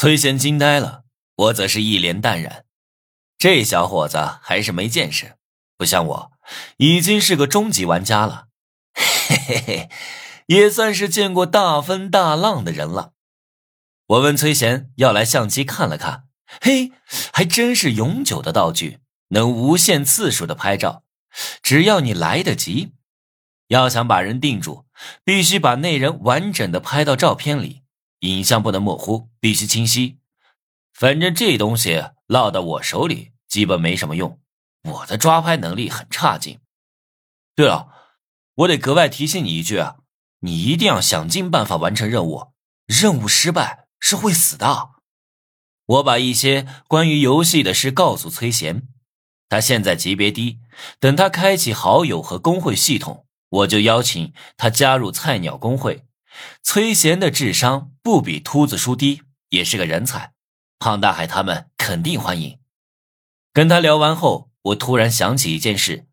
崔贤惊呆了，我则是一脸淡然。这小伙子还是没见识，不像我，已经是个终极玩家了。嘿嘿嘿，也算是见过大风大浪的人了。我问崔贤要来相机看了看，嘿，还真是永久的道具，能无限次数的拍照，只要你来得及。要想把人定住，必须把那人完整的拍到照片里，影像不能模糊，必须清晰。反正这东西落到我手里，基本没什么用。我的抓拍能力很差劲。对了，我得格外提醒你一句啊，你一定要想尽办法完成任务，任务失败是会死的。我把一些关于游戏的事告诉崔贤，他现在级别低，等他开启好友和工会系统。我就邀请他加入菜鸟工会。崔贤的智商不比秃子叔低，也是个人才，胖大海他们肯定欢迎。跟他聊完后，我突然想起一件事：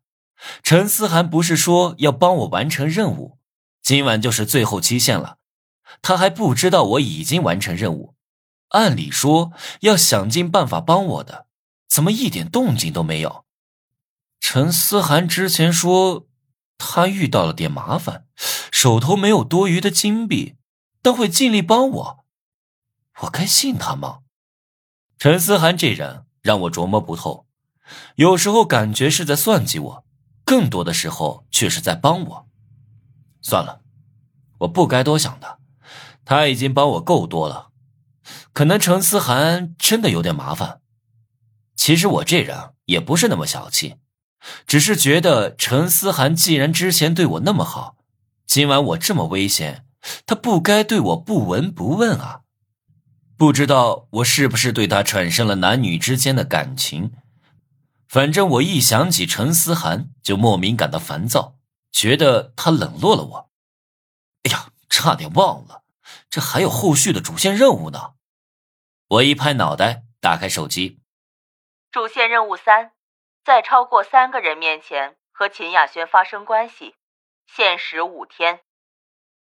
陈思涵不是说要帮我完成任务，今晚就是最后期限了，他还不知道我已经完成任务。按理说要想尽办法帮我的，怎么一点动静都没有？陈思涵之前说。他遇到了点麻烦，手头没有多余的金币，但会尽力帮我。我该信他吗？陈思涵这人让我琢磨不透，有时候感觉是在算计我，更多的时候却是在帮我。算了，我不该多想的，他已经帮我够多了。可能陈思涵真的有点麻烦。其实我这人也不是那么小气。只是觉得陈思涵既然之前对我那么好，今晚我这么危险，他不该对我不闻不问啊！不知道我是不是对他产生了男女之间的感情，反正我一想起陈思涵就莫名感到烦躁，觉得他冷落了我。哎呀，差点忘了，这还有后续的主线任务呢！我一拍脑袋，打开手机，主线任务三。在超过三个人面前和秦雅轩发生关系，限时五天。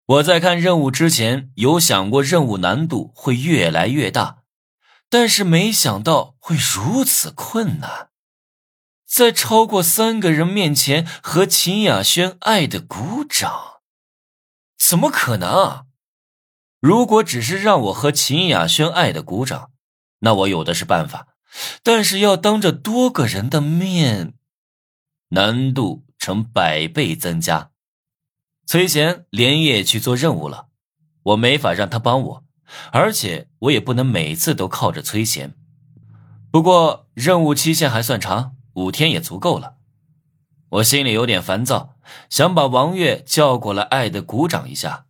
我在看任务之前有想过任务难度会越来越大，但是没想到会如此困难。在超过三个人面前和秦雅轩爱的鼓掌，怎么可能？如果只是让我和秦雅轩爱的鼓掌，那我有的是办法。但是要当着多个人的面，难度成百倍增加。崔贤连夜去做任务了，我没法让他帮我，而且我也不能每次都靠着崔贤。不过任务期限还算长，五天也足够了。我心里有点烦躁，想把王月叫过来，爱的鼓掌一下。